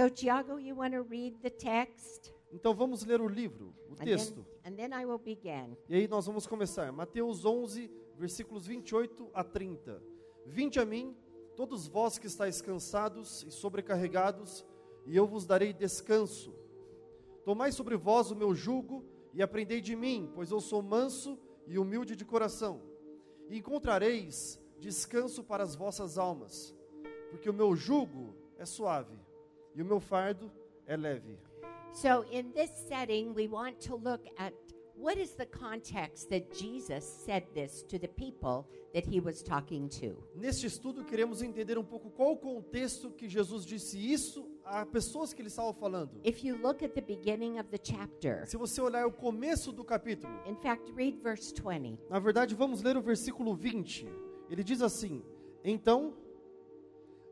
So, Tiago, you want to read the text? Então vamos ler o livro, o And texto. then, and then I will begin. E aí nós vamos começar. Mateus 11, versículos 28 a 30. Vinde a mim, todos vós que estáis cansados e sobrecarregados, e eu vos darei descanso. Tomai sobre vós o meu jugo e aprendei de mim, pois eu sou manso e humilde de coração. E encontrareis descanso para as vossas almas, porque o meu jugo é suave e o meu fardo é leve. So, in this setting, we want to look at what is the context that Jesus said this to the people that he was talking to. Neste estudo, queremos entender um pouco qual o contexto que Jesus disse isso a pessoas que ele estava falando. If you look at the beginning of the chapter, Se você olhar o começo do capítulo, in fact, read verse 20. na verdade, vamos ler o versículo 20. Ele diz assim: Então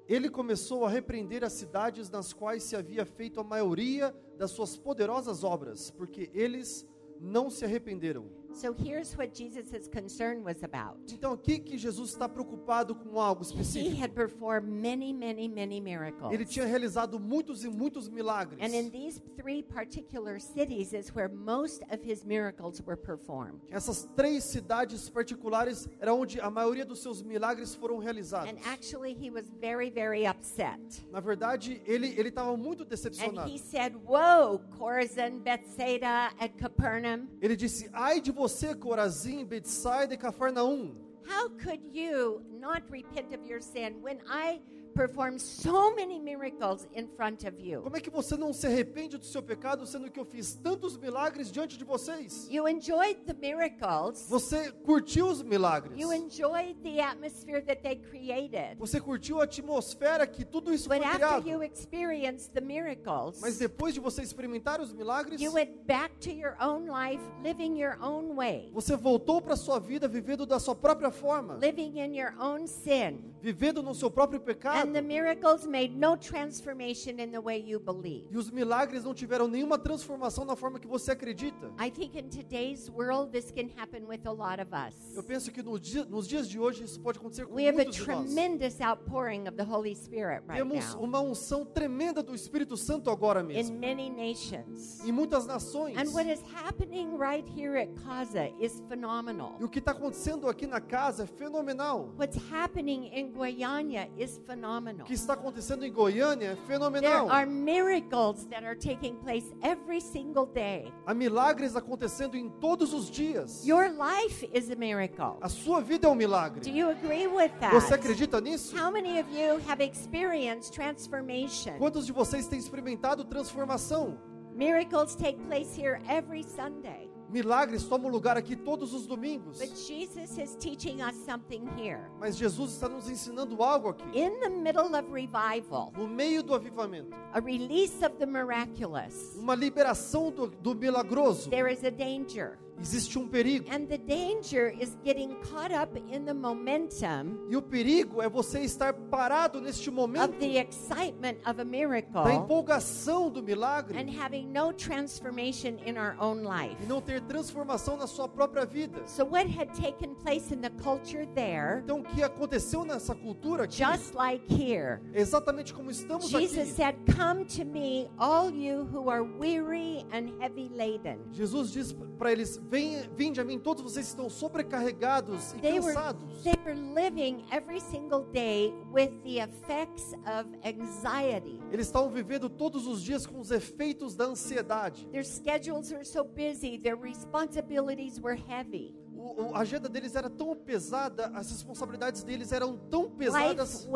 ele começou a repreender as cidades nas quais se havia feito a maioria das suas poderosas obras, porque eles não se arrependeram. So, here's what Jesus' concern was about. Então, aqui que Jesus está preocupado com algo He específico. had performed many, many, many miracles. Ele tinha realizado muitos e muitos milagres. And in these three particular cities is where most of his miracles were performed. Essas três cidades particulares era onde a maioria dos seus milagres foram realizados. And actually, he was very, very upset. Na verdade, ele ele estava muito And decepcionado. he said, Whoa, Chorazin, Bethsaida, and Capernaum, Ele disse: "Ai de você, Corazim, Betsaida e Cafarnaum. how could you not repent of your sin when I performed so many miracles in front of you? Como é que você não se arrepende do seu pecado, sendo que eu fiz tantos milagres diante de vocês? You enjoyed the miracles, Você curtiu os milagres. you enjoyed the atmosphere that they created. Você curtiu a atmosfera que tudo isso foi But after criado. you experienced the miracles, Mas depois de você experimentar os milagres, you went back to your own life, living your own way, você voltou para sua vida vivendo da sua própria forma, living in your own sin. vivendo no seu próprio pecado. And the miracles made no transformation in the way you believe. E os milagres não tiveram nenhuma transformação na forma que você acredita. I think in today's world, this can happen with a lot of us. Eu penso que no dia- nos dias de hoje isso pode acontecer com We have a muitos de nós. tremendous outpouring of the Holy Spirit right Temos now uma unção tremenda do Espírito Santo agora in mesmo. many nations. Em muitas nações. And what is happening right here at Kaza is phenomenal. E o que está acontecendo aqui na casa é fenomenal. What's happening in Goiânia is O phenomenal. que está acontecendo em Goiânia é There fenomenal. are miracles that are taking place every single day. Há milagres acontecendo em todos os dias. Your life is a miracle. A sua vida é um Do milagre. you agree with Você that? acredita nisso? How many of you have experienced transformation? Quantos de vocês têm experimentado transformação? Miracles take place here every Sunday. Milagres tomam lugar aqui todos os domingos. But Jesus is teaching us something here. Mas Jesus está nos ensinando algo aqui. In the middle of revival, No meio do avivamento, a release of the miraculous, uma liberação do, do milagroso, there is a danger. Existe um perigo. And the danger is getting caught up in the momentum E o perigo é você estar parado neste momento of the excitement of a da empolgação do milagre and having no transformation in our own life. e não ter transformação na sua própria vida. So, what had taken place in the culture there, Então, o que aconteceu nessa cultura aqui, just like here, exatamente como estamos Jesus aqui. said, Come to me, all you who are weary and heavy laden. Jesus diz para eles: "Venha, vinde a mim, todos vocês que estão sobrecarregados e They were, cansados." they were living every single day with the effects of anxiety. Eles estavam vivendo todos os dias com os efeitos da ansiedade. Their schedules were so busy, their responsibilities were heavy. O, a agenda deles era tão pesada, as responsabilidades deles eram tão pesadas,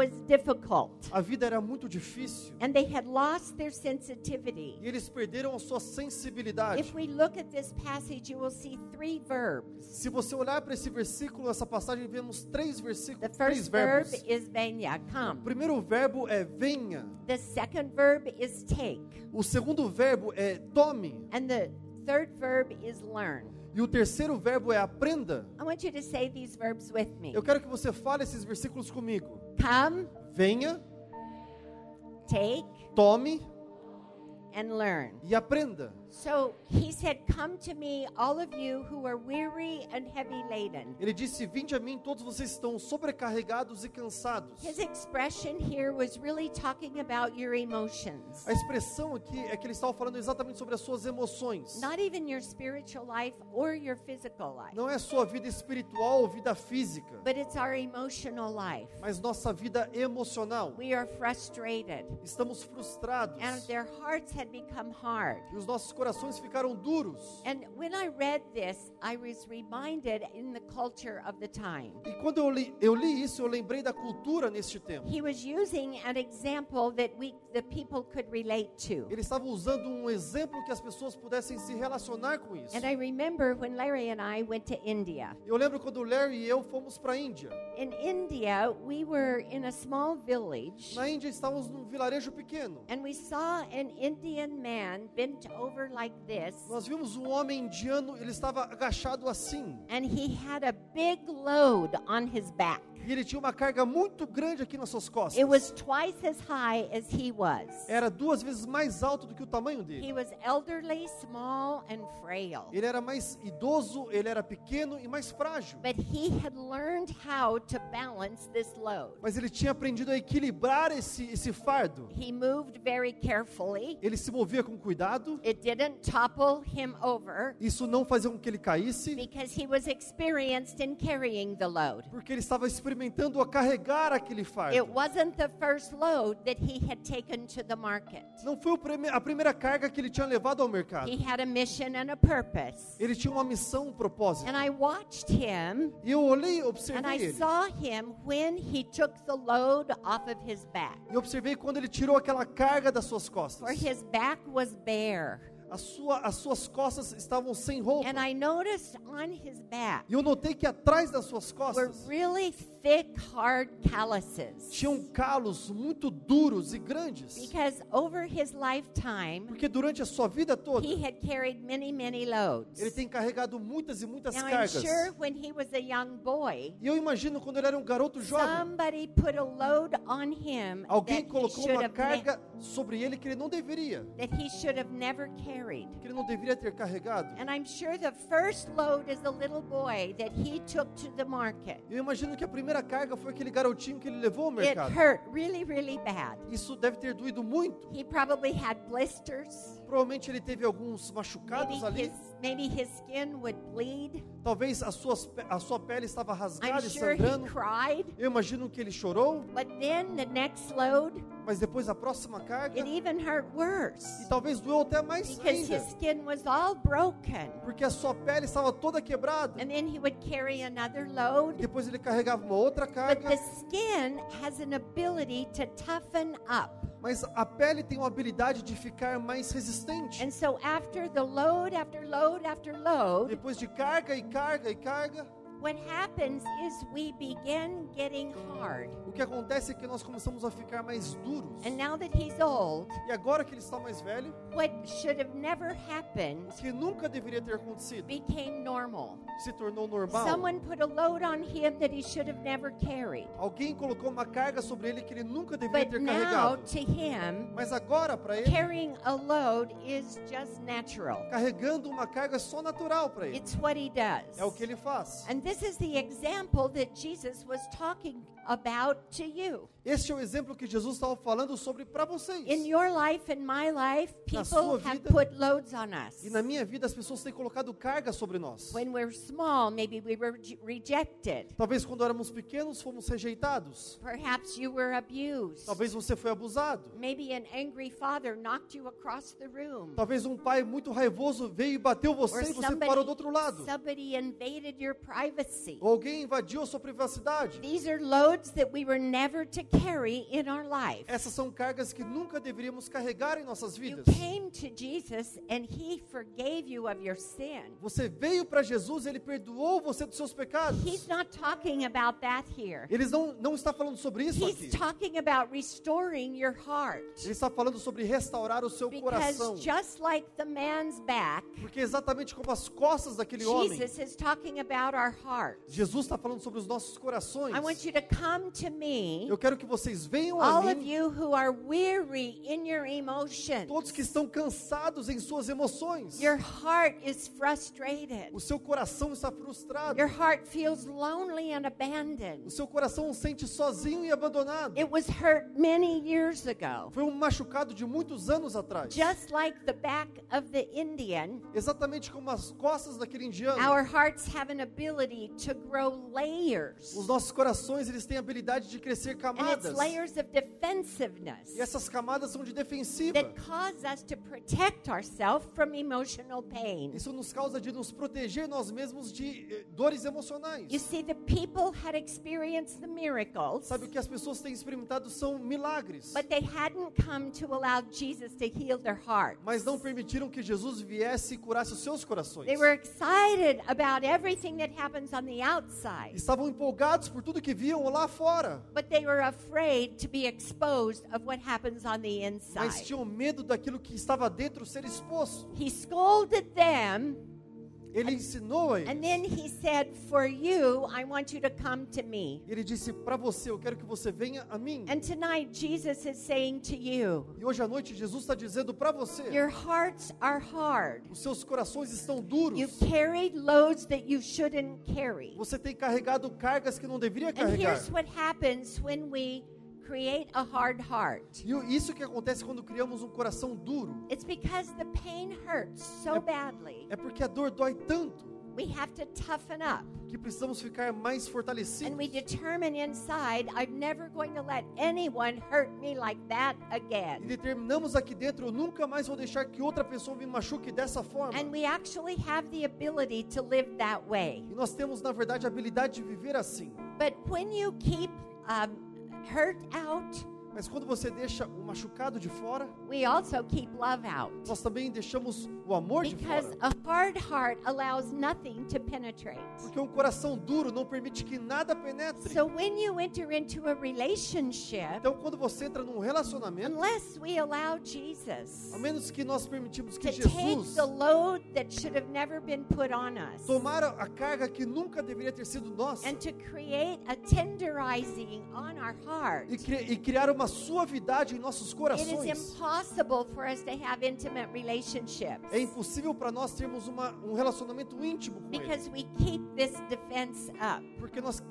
a vida era muito difícil. And they had lost their sensitivity. E eles perderam a sua sensibilidade. If we look at this passage, you will see three verbs. Se você olhar para esse versículo, essa passagem, vemos três The versículos, três first verb verbos. is venha, O come. primeiro verbo é venha. The second verb is take. O segundo verbo é tome. And the third verb is learn. E o terceiro verbo é aprenda. I want you to say these verbs with me. Eu quero que você fale esses versículos comigo. Come, Venha, take, tome and learn. e aprenda. So he said, Come to me, all of you who are weary and heavy laden. Ele disse: Vinde a mim, todos vocês estão sobrecarregados e cansados. His expression here was really talking about your emotions. A expressão aqui é que ele estava falando exatamente sobre as suas emoções. Not even your spiritual life or your physical life, Não é sua vida espiritual ou vida física, but it's our emotional life. mas nossa vida emocional. We are frustrated, Estamos frustrados and their hearts had become hard. e os nossos corações ficaram duros. And when I read this, I was reminded in the culture of the time. E quando eu li, eu li isso, eu lembrei da cultura neste tempo. He was using an example that we the people could relate to. Ele estava usando um exemplo que as pessoas pudessem se relacionar com isso. And I remember when Larry and I went to India. Eu lembro quando Larry e eu fomos para a Índia. In India, we were in a small village Na Índia estávamos num vilarejo pequeno. and we saw an Indian man bent over like this Nós vimos um homem indiano, ele estava agachado assim. and he had a big load on his back. E ele tinha uma carga muito grande aqui nas suas costas. It was twice as high as he was. Era duas vezes mais alto do que o tamanho dele. He was elderly, small, and frail. Ele era mais idoso, ele era pequeno e mais frágil. But he had learned how to balance this load. Mas ele tinha aprendido a equilibrar esse, esse fardo. He moved very carefully. Ele se movia com cuidado. It didn't topple him over Isso não fazia com que ele caísse, because he was experienced in carrying the load. porque ele estava experimentando a carregar aquele It fardo. wasn't the first load that he had taken to the market. Não foi a primeira carga que ele tinha levado ao mercado. He had a mission and a purpose. Ele tinha uma missão, um propósito. And I watched him E eu olhei, and observei I ele. saw him when he took the load off of his back. E observei quando ele tirou aquela carga das suas costas. For his back was bare. A sua, as suas costas estavam sem roupa. And I noticed on his back E eu notei que atrás das suas were costas really thick, hard calluses. tinham calos muito duros e grandes. Because over his lifetime, Porque durante a sua vida toda, he had carried many, many loads. ele tem carregado muitas e muitas Now, I'm cargas. sure when he was a young boy, E eu imagino quando ele era um garoto jovem, somebody put a load on him alguém that he, colocou uma carga sobre ele que ele não deveria, that he should have never carried. que ele não deveria ter carregado. And I'm sure the first load as a little boy that he took to the market, Eu imagino que a primeira carga foi aquele garotinho que ele levou ao it mercado. hurt really, really bad. Isso deve ter doído muito. He probably had blisters. Provavelmente ele teve alguns machucados Maybe ali. his, maybe his skin would bleed. Talvez as suas, pe- a sua pele estava I'm rasgada e sure he sangrando. cried. Eu imagino que ele chorou, But then the next load, mas depois a próxima carga, it even hurt worse e talvez doeu até mais because ainda, his skin was all broken. porque a sua pele estava toda quebrada. And then he would carry another E load. depois ele carregava uma outra But carga, the skin has an ability to toughen up. Mas a pele tem uma habilidade de ficar mais resistente. And so after the load after load after load, Depois de carga e carga e carga, what happens is we begin getting hard. o que acontece é que nós começamos a ficar mais duros. And now that he's old, E agora que ele está mais velho, what should have never happened o que nunca deveria ter acontecido became normal. se tornou normal. Someone put a load on him that he should have never carried. Alguém colocou uma carga sobre ele que ele nunca deveria But ter now, carregado. to him, Mas agora, para ele, carrying a load is just natural. carregando uma carga é só natural para ele. It's what he does. É o que ele faz. And this is the example that Jesus was talking about to you. Este é o exemplo que Jesus estava falando sobre para vocês. In your life and my life, people sua have vida- put loads on us. E na minha vida as pessoas têm colocado carga sobre nós. When we're small, maybe we were re- rejected. Talvez quando éramos pequenos fomos rejeitados. Perhaps you were abused. Talvez você foi abusado. Maybe an angry father knocked you across the room. Talvez um pai muito raivoso veio e bateu Or você e você parou do outro lado. somebody invaded your privacy. Ou alguém invadiu a sua privacidade. These are loads that we were never to carry in our life. Essas são cargas que nunca deveríamos carregar em nossas You vidas. came to Jesus and he forgave you of your sin. Você veio para Jesus, ele perdoou você dos seus pecados. He's not talking about that here. Eles não não está falando sobre isso aqui. He's talking about restoring your heart. Ele está falando sobre restaurar o seu coração. Because just like the man's back, Porque exatamente como as costas daquele homem, Jesus is talking about our hearts. Jesus está falando sobre os nossos corações. I want you to come to me, Eu quero que vocês venham a all of mim, you who are weary in your emotions. todos que estão cansados em suas emoções. Your heart is frustrated. O seu coração está frustrado. Your heart feels lonely and abandoned. O seu coração se sente sozinho e abandonado. It was hurt many years ago. Foi um machucado de muitos anos atrás. Just like the back of the Indian, Exatamente como as costas daquele indiano. our hearts have an ability to grow layers. Os nossos corações, eles têm a habilidade de crescer camadas. E essas camadas são de defensiva. Isso nos causa de nos proteger nós mesmos de eh, dores emocionais. You see, the people had experienced the miracles, Sabe o que as pessoas têm experimentado são milagres. but they hadn't come to allow Jesus to heal their heart. Mas não permitiram que Jesus viesse e curasse os seus corações. They were excited about everything that happens on the outside, Estavam empolgados por tudo que viam lá fora. but they were afraid to be exposed of what happens on the Mas tinham medo daquilo que estava dentro ser exposto. He scolded them, Ele ensinou a eles. and then he said, For you, I want you to come to me. Ele disse para você, eu quero que você venha a mim. And tonight, Jesus is saying to you, E hoje à noite Jesus está dizendo para você, Your hearts are hard. os seus corações estão duros. You've carried loads that you shouldn't carry. Você tem carregado cargas que não deveria And carregar. here's what happens when we create a hard heart E isso que acontece quando criamos um coração duro it's because the pain hurts so Yep. badly. é porque a dor dói tanto We have to toughen up. que precisamos ficar mais fortalecidos. And we determine inside, I'm never going to let anyone hurt me like that E again. determinamos aqui dentro, eu nunca mais vou deixar que outra pessoa me machuque dessa forma. And we actually have the ability to live that way. E nós temos, na verdade, a habilidade de viver assim. But when you keep um, hurt out, Mas quando você deixa o machucado de fora, we also keep love out. nós também deixamos o amor de Because fora. a hard heart allows nothing to penetrate. Porque um coração duro não permite que nada penetre. So when you enter into a relationship, Então, quando você entra num relacionamento, unless we allow Jesus a menos que nós permitimos que take Jesus the load that should have never been put on us tomar a carga que nunca deveria ter sido nossa and to create a tenderizing on our heart, e, cri- e criar uma suavidade em nossos it is corações, impossible for us to have intimate relationships é impossível para nós termos uma, um relacionamento íntimo com Ele. because we keep this defense up. Porque nós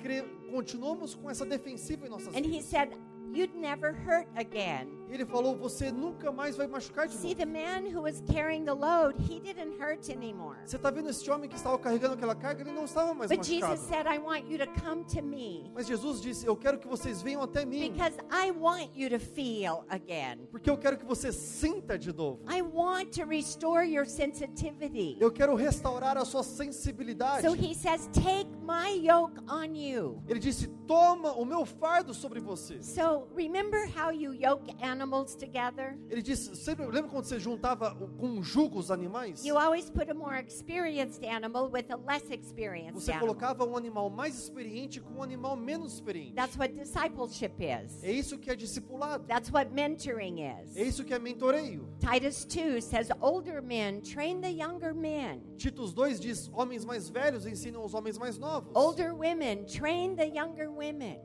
continuamos com essa defensiva em nossas And he vidas. You'd never hurt again. Ele falou: Você nunca mais vai machucar de See, novo. the man who was carrying the load, he didn't hurt anymore. Você está vendo esse homem que estava carregando aquela carga? Ele não estava mais But Jesus machucado. said, I want you to come to me Mas Jesus disse: Eu quero que vocês venham até mim. because I want you to feel again. Porque eu quero que você sinta de novo. I want to restore your sensitivity. Eu quero restaurar a sua sensibilidade. So he says, Take my yoke on you. Ele disse: Toma o meu fardo sobre você. So remember how you yoke animals together? Ele disse: sempre, Lembra quando você juntava com um jugo os animais? You always put a more experienced animal with a less experienced Você animal. colocava um animal mais experiente com um animal menos experiente. That's what discipleship is. É isso que é discipulado. That's what mentoring is. É isso que é mentoreio. Titus 2 says, Older men train the younger men. Titus 2 diz: Homens mais velhos ensinam os homens mais novos. Older women train the younger women.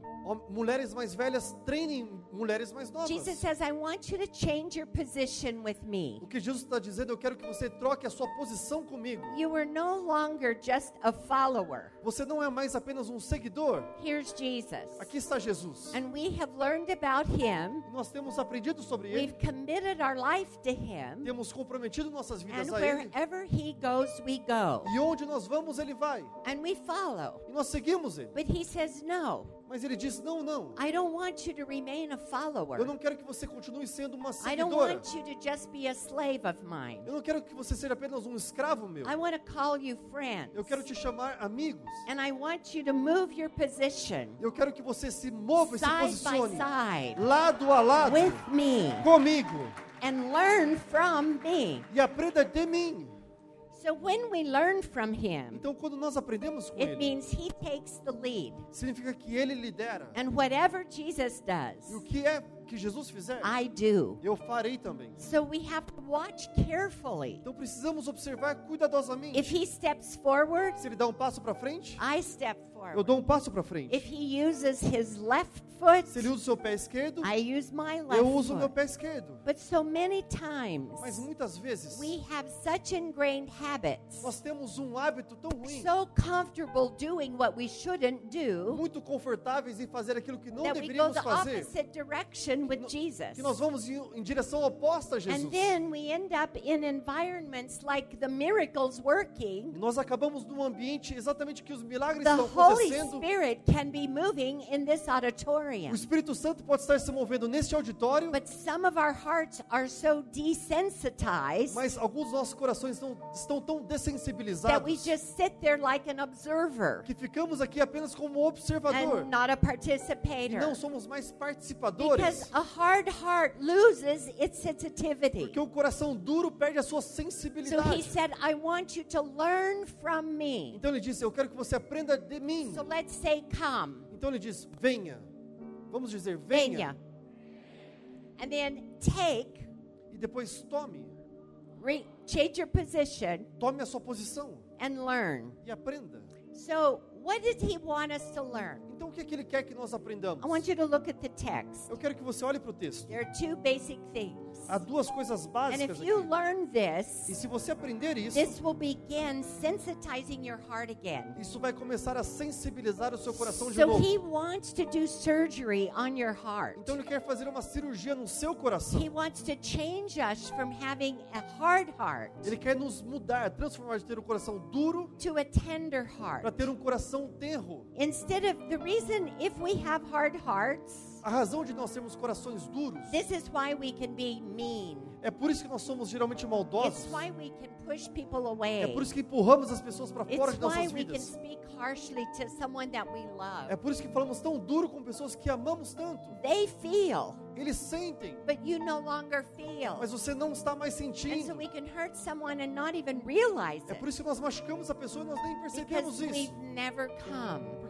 Mulheres mais velhas treinem mulheres mais novas. Jesus says, I want you to change your position with me. O que Jesus está dizendo, eu quero que você troque a sua posição comigo. You are no longer just a follower. Você não é mais apenas um seguidor. Here's Jesus. Aqui está Jesus. And we have learned about him. Nós temos aprendido sobre ele. We've committed our life to him. Temos comprometido nossas vidas And a ele. wherever he goes, we go. E onde nós vamos, ele vai. And we follow. E nós seguimos ele. But he says, No, Mas ele diz: Não, não. I don't want you to remain a follower. Eu não quero que você continue sendo uma I don't seguidora. want you to just be a slave of mine. Eu não quero que você seja apenas um escravo meu. I want to call you friends. Eu quero te chamar amigos. And I want you to move your position Eu quero que você se mova e se side by posicione side lado a lado with me comigo and learn from me. e aprenda de mim. So when we learn from him, Então, quando nós aprendemos com it ele, means he takes the lead. significa que ele lidera. And whatever Jesus E o does, que é que Jesus fizer, I do. eu farei também. So we have to watch carefully. Então precisamos observar cuidadosamente. If he steps forward, Se ele dá um passo para frente, I step eu forward. dou um passo para frente. If he uses his left foot, Se ele usa o seu pé esquerdo, I use my left eu uso o meu pé esquerdo. But so many times Mas muitas vezes we have such ingrained habits, nós temos um hábito tão ruim, so comfortable doing what we shouldn't do, muito confortáveis em fazer aquilo que não deveríamos fazer, direction with Jesus. que nós vamos em, em direção oposta a And Jesus. then we end up in environments like the miracles working. E nós acabamos num ambiente exatamente que os milagres The estão Holy acontecendo. Spirit can be moving in this O auditorium. Espírito Santo pode estar se movendo neste auditório, But some of our hearts are so desensitized mas alguns dos nossos corações estão, estão tão that we just sit there like an observer que ficamos aqui apenas como observador and not a e participator. não somos mais participadores. Because a hard heart loses its sensitivity. Porque o coração duro perde a sua So he sensibilidade. said, I want you to learn from me. Então ele disse: Eu quero que você aprenda de mim. So let's say, come. Então ele diz: Venha. Vamos dizer: Venha. Venha. And then take, E depois tome. re- change your position, Tome a sua posição and learn. e aprenda. So, what he want us to learn? Então o que é que ele quer que nós aprendamos? I want you to look at the text. Eu quero que você olhe para o texto. There are two basic things. Há duas coisas And básicas if you aqui. learn E this, se você aprender isso, this will begin sensitizing your heart again. isso vai começar a sensibilizar o seu coração de So novo. he wants to do surgery on your heart. Então ele quer fazer uma cirurgia no seu coração. He wants to change us from having a hard heart Ele quer nos mudar, transformar de ter um coração duro to a tender heart. Para ter um coração tenro. Instead of the reason if we have hard hearts, A razão de nós termos corações duros this is why we can be mean. É por isso que nós somos geralmente maldosos. why we can push people É por isso que empurramos as pessoas para fora de nossas vidas. É por isso que falamos tão duro com pessoas que amamos tanto. They feel, Eles sentem, but you no longer feel. mas você não está mais sentindo. we can hurt someone and not even realize É por isso que nós machucamos a pessoa e nós nem percebemos isso.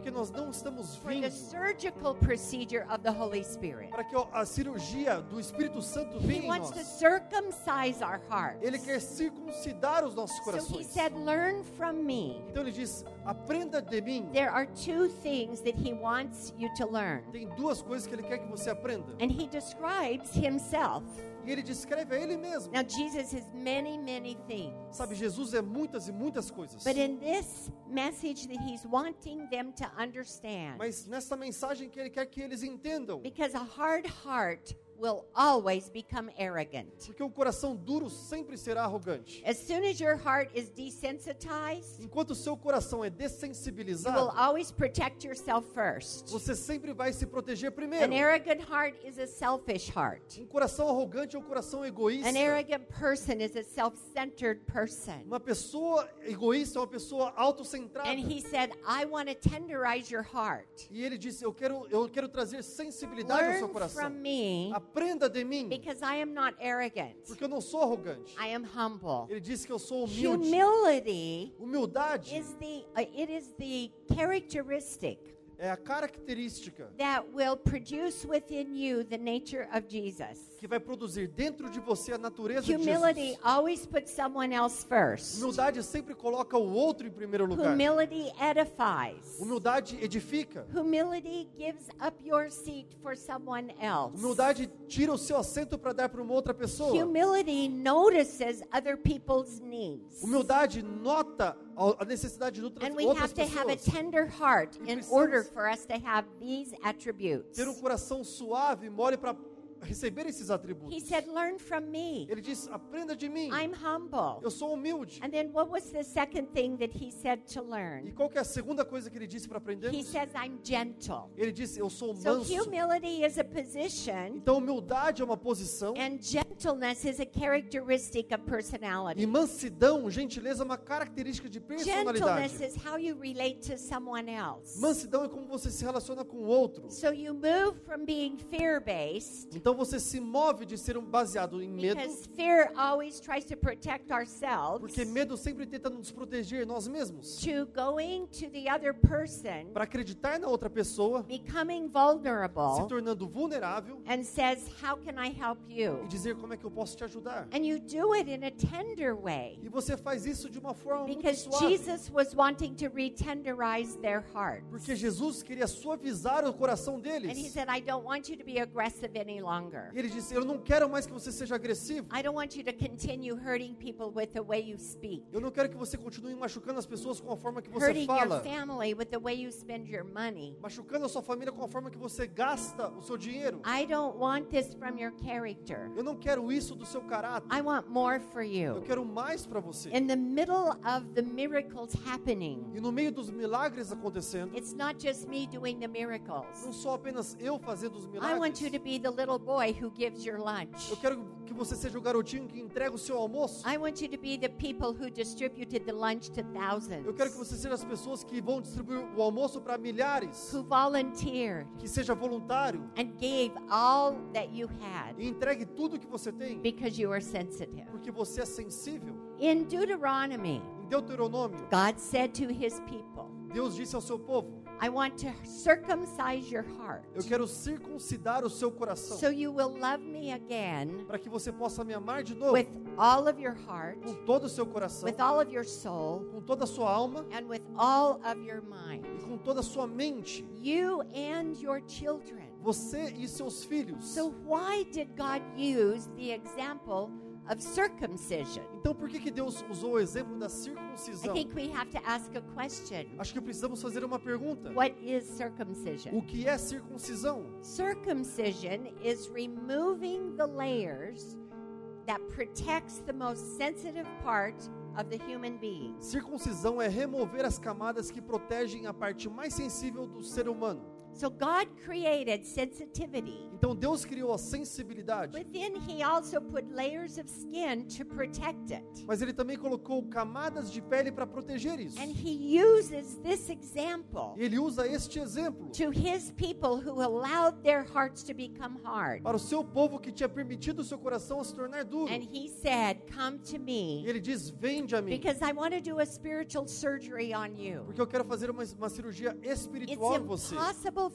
Porque nós não estamos vindo surgical procedure of the Holy Spirit. para que a cirurgia do Espírito Santo venha em wants to nós. circumcise our hearts. Ele quer circuncidar os nossos So he corações. said, Learn from me. Então ele diz: aprenda de mim. There are two things that he wants you to learn. Tem duas coisas que ele quer que você aprenda. And he describes himself. E ele descreve a ele mesmo. Now, Jesus is many, many things. Sabe, Jesus é muitas e muitas coisas. But in this message that he's wanting them to understand, Mas nessa mensagem que ele quer que eles entendam. because a hard heart will always become arrogant. Porque o coração duro sempre será arrogante. As soon as your heart is desensitized, Enquanto o seu coração é you will always protect yourself first. você sempre vai se proteger An primeiro. arrogant heart is a selfish heart. Um coração arrogante é um coração egoísta. An arrogant person is a self centered person. Uma pessoa egoísta é uma pessoa autocentrada. And he said, I want to tenderize your heart. E ele disse: Eu quero, eu quero trazer sensibilidade ao seu Learn coração. from me Aprenda de mim, because I am not arrogant, porque eu não sou arrogante. I am humble. Ele disse que eu sou humilde. Humility Humildade is the uh, it is the characteristic é a característica that will produce within you the nature of Jesus. Que vai produzir dentro de você a natureza de Humility Jesus. always puts someone else first. Humildade sempre coloca o outro em primeiro lugar. Humility edifies. Humildade edifica. Humility gives up your seat for someone else. Humildade tira o seu assento para dar para uma outra pessoa. Humility notices other people's needs. Humildade nota a necessidade de outras, And we outras have to have a pessoas. tender heart E in precisamos- order for us to have these attributes. Ter um coração suave e mole para receber esses He atributos. said, Learn from me. Ele diz: aprenda de mim. I'm humble. Eu sou humilde. And then what was the second thing that he said to E learn? qual que é a segunda coisa que ele disse para He aprendermos? says, I'm gentle. Ele disse: eu sou So manso. humility is a position, Então humildade é uma posição and gentleness is a characteristic of personality. e mansidão, gentileza é uma característica de Gentleness personalidade. is how you relate to someone else. Mansidão é como você se relaciona com o outro. So you move from being fear based Então Então você se move de ser baseado em medo, because fear always tries to protect ourselves porque medo sempre tenta nos proteger nós mesmos. to going to the other person, Para acreditar na outra pessoa, becoming se vulnerable, tornando vulnerável and says, How can I help you? e dizer como é que eu posso te ajudar. And you do it in a tender way. E você faz isso de uma forma muito Because suave. Jesus was wanting to retenderize their hearts. Porque Jesus queria suavizar o coração And he deles. said, I don't want you to be aggressive any longer. E ele disse: Eu não quero mais que você seja agressivo. I don't want you to continue hurting people with the way you speak, Eu não quero que você continue machucando as pessoas com a forma que você hurting your fala. family with the way you spend your money. Machucando a sua família com a forma que você gasta o seu dinheiro. I don't want this from your character. Eu não quero isso do seu caráter. I want more for Eu you. quero mais para você. In the middle of the miracles happening, E no meio dos milagres acontecendo, it's not just me doing the miracles. não sou apenas eu fazendo os I want you milagres. to be the little boy who gives your lunch. Eu quero que você seja o garotinho que entrega o seu almoço. I want you to be the people who distributed the lunch to thousands, Eu quero que você seja as pessoas que vão distribuir o almoço para milhares. who volunteered Que seja voluntário and gave all that you had e entregue tudo que você tem, because you were sensitive. porque você é sensível. In Deuteronomy, Em Deuteronômio, God said to his people, Deus disse ao seu povo: I want to circumcise your heart Eu quero circuncidar o seu coração, so you will love me again para que você possa me amar de novo, with all of your heart, com todo o seu coração, with all of your soul, com toda a sua alma and with all of your mind. e com toda a sua mente, You and your children. você e seus filhos. So, why did God use the example of circumcision? Então, por que, que Deus usou o exemplo da I circuncisão? think we have to ask a question Acho que precisamos fazer uma pergunta: What is circumcision? O que é circuncisão? Circumcision is removing the layers that protects the most sensitive part of the human being. Circuncisão é remover as camadas que protegem a parte mais sensível do ser humano. So God created sensitivity. Então Deus criou a sensibilidade, he also put layers of skin to protect it. mas ele também colocou camadas de pele para proteger isso. And he uses this example E ele usa este exemplo to his people who allowed their hearts to become hard. para o seu povo que tinha permitido o seu coração a se tornar duro. And he said, Come to E me ele diz: Vende a mim, because I want to do a spiritual surgery on you. porque eu quero fazer uma, uma cirurgia It's espiritual em você. impossible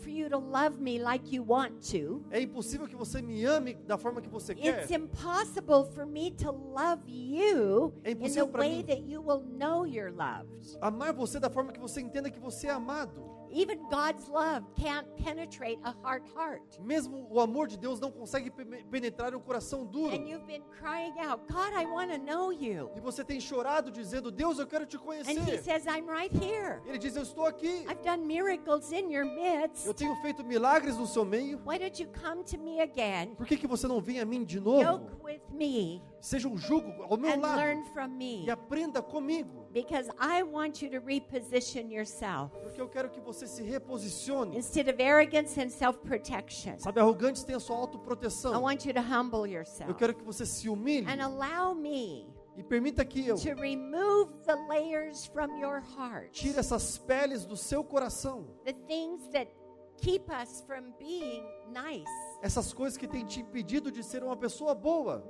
É impossível que você me ame da forma que você quer. It's impossible for me to love you É in the way mim. that you will know you're loved. Amar você da forma que você entenda que você é amado. Even God's love can't penetrate a hard heart. Mesmo o amor de Deus não consegue pe- penetrar um coração duro. And you've been crying out, God, I want to know you. E você tem chorado dizendo: Deus, eu quero te And He conhecer. says, I'm right here. Ele diz: Eu estou aqui. I've done miracles in your midst. Eu tenho feito milagres no seu meio. Why don't you come to me again? Por que, que você não vem a mim de novo? Yoke with me Seja um jugo ao meu lado learn from me. e aprenda comigo. Because I want you to reposition yourself. Porque eu quero que você se reposicione. Instead of arrogance and self protection, Sabe, arrogantes têm a sua I autoproteção. want you to humble Eu yourself quero que você se humilhe and allow me e permita que eu to remove the layers from your heart. tire essas peles do seu coração. The things that keep us from being nice. Essas coisas que têm te impedido de ser uma pessoa boa.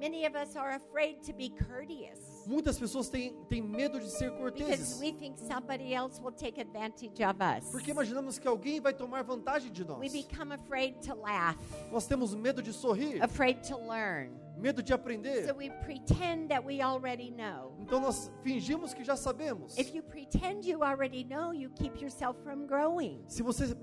Muitas pessoas têm, têm medo de ser corteses. we think somebody else will take advantage of us. Porque imaginamos que alguém vai tomar vantagem de nós. We become afraid to laugh, Nós temos medo de sorrir, afraid to learn. medo de aprender. So we pretend that we already know. Então nós fingimos que já sabemos. If you pretend you already know, you keep yourself from growing. Se você,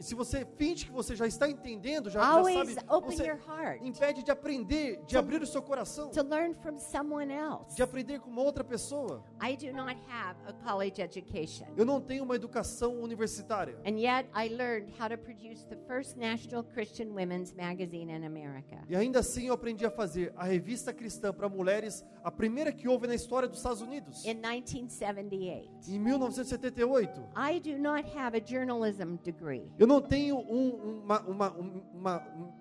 se você finge que você já está entendendo, já, já sabe, open você your heart impede de aprender, de abrir o seu coração, to learn from someone else. de aprender com uma outra pessoa. I do not have a college education. Eu não tenho uma educação universitária. And yet I learned how to produce the first national Christian women's magazine in America. E ainda assim eu aprendi a fazer a revista cristã para mulheres, a primeira que houve na história dos Estados Unidos, In 1978. em 1978. I do not have a journalism degree. Eu não tenho um- uma, uma, um- uma- um-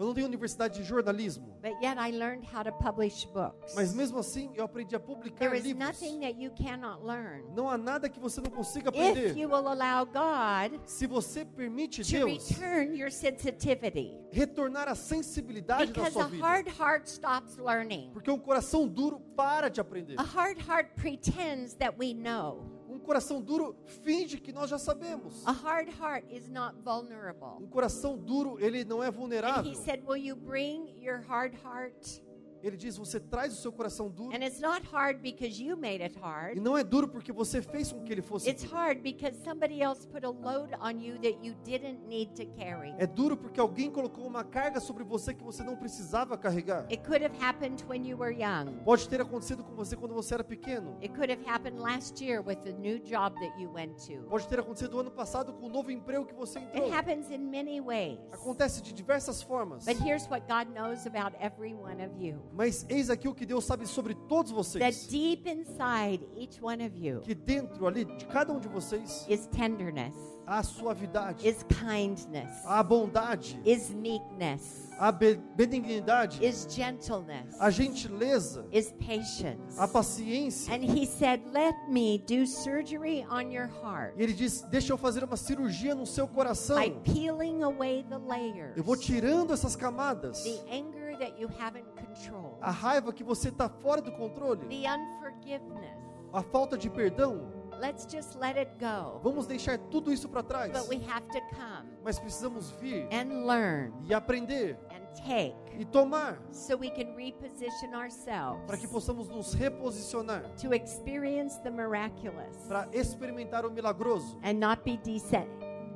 Eu não tenho universidade de jornalismo. but yet I learned how to publish books. Mas mesmo assim, eu aprendi a publicar There is livros. nothing that you cannot learn Não há nada que você não consiga if aprender. you will allow God Se você permite to Deus return your sensitivity. retornar a sensibilidade da Because sua a vida. hard heart stops learning. Porque um coração duro para de aprender. A hard heart pretends that we know. Um coração duro finge que nós já sabemos. A hard heart is not vulnerable. Um coração duro, ele não é And vulnerável. he said, Will you bring your hard heart? Ele diz: você traz o seu coração duro. And it's not hard because you made it E hard. não é duro porque você fez com que ele fosse It's duro. hard because somebody else put a load on you that you didn't need to carry. É duro porque alguém colocou uma carga sobre você que você não precisava carregar. It could have happened when you were young. Pode ter acontecido com você quando você era pequeno. It could have happened last year with the new job that you went to. Pode ter acontecido ano passado com o novo emprego que você entrou. It happens in many ways. Acontece de diversas formas. But here's what God knows about every one of you. Mas eis aqui o que Deus sabe sobre todos That vocês. deep inside each one of you Que dentro ali de cada um de vocês is tenderness, há suavidade, is kindness, há bondade, is meekness, há be- benignidade, is gentleness, a gentileza, is patience. a paciência. And he said, Let me do surgery on your heart E ele diz: Deixa eu fazer uma cirurgia no seu coração. by peeling away the layers, Eu vou tirando essas camadas. the anger that you haven't controlled, A raiva que você está fora do controle, the unforgiveness. a falta de perdão. Let's just let it go. Vamos deixar tudo isso para trás. But we have to come Mas precisamos vir and learn e aprender and take e tomar so we can reposition ourselves para que possamos nos reposicionar, to experience the miraculous para experimentar o milagroso and not be desen-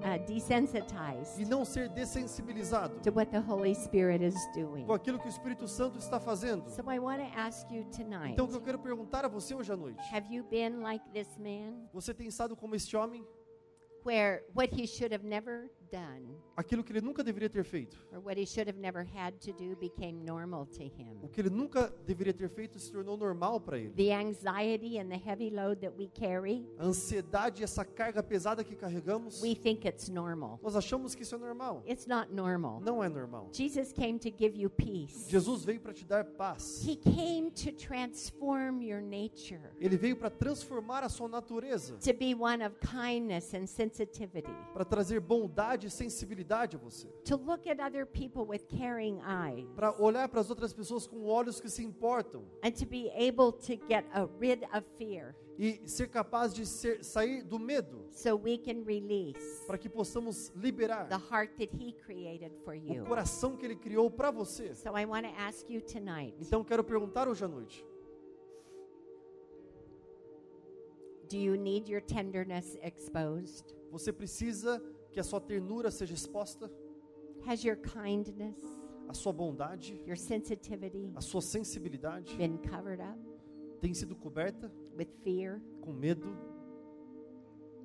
uh, desensitized e não ser dessensibilizado to what the Holy Spirit is doing. com aquilo que o Espírito Santo está fazendo. So I want to ask you tonight Então, o que eu quero perguntar a você hoje à noite: have you been like this man você tem estado como este homem, where what he should have never done aquilo que ele nunca deveria ter feito, or what he should have never had to do became normal to him? o que ele nunca deveria ter feito se tornou normal para ele? The anxiety and the heavy load that we carry, A ansiedade e essa carga pesada que carregamos, we think it's normal. nós achamos que isso é normal. It's not normal. Não é normal. Jesus came to give you peace. Jesus veio para te dar paz. He came to transform your nature, Ele veio para transformar a sua natureza, to be one of kindness and sensitivity, para trazer bondade e sensibilidade a você, to look at other people with caring eyes, para olhar para as outras pessoas com olhos que se importam and to be able to get a rid of fear e ser capaz de ser, sair do medo, so we can release para que possamos liberar the heart that He created for o you. coração que ele criou para você. So I want to ask you tonight Então quero perguntar hoje à noite: do you need your tenderness exposed? você precisa que a sua ternura seja exposta, Has your kindness, a sua bondade, your sensitivity a sua sensibilidade. been covered up tem sido coberta. with fear, com medo,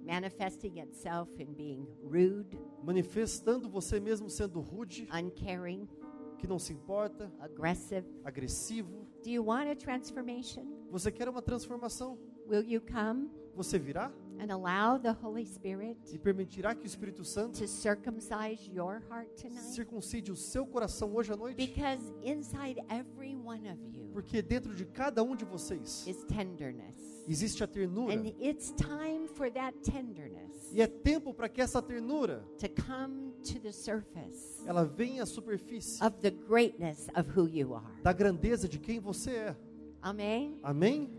manifesting itself in being rude, manifestando você mesmo sendo rude, uncaring, que não se importa, aggressive? agressivo. Do you want a transformation? Você quer uma transformação? Will you come? Você virá and allow the Holy Spirit e permitirá que o Espírito Santo to circumcise your heart tonight? circuncide o seu coração hoje à noite? Because inside every one of you Porque dentro de cada um de vocês is tenderness. existe a ternura. And it's time for that tenderness E é tempo para que essa ternura to come to the surface ela venha à superfície of the greatness of who you are. da grandeza de quem você é. Amen. Amém?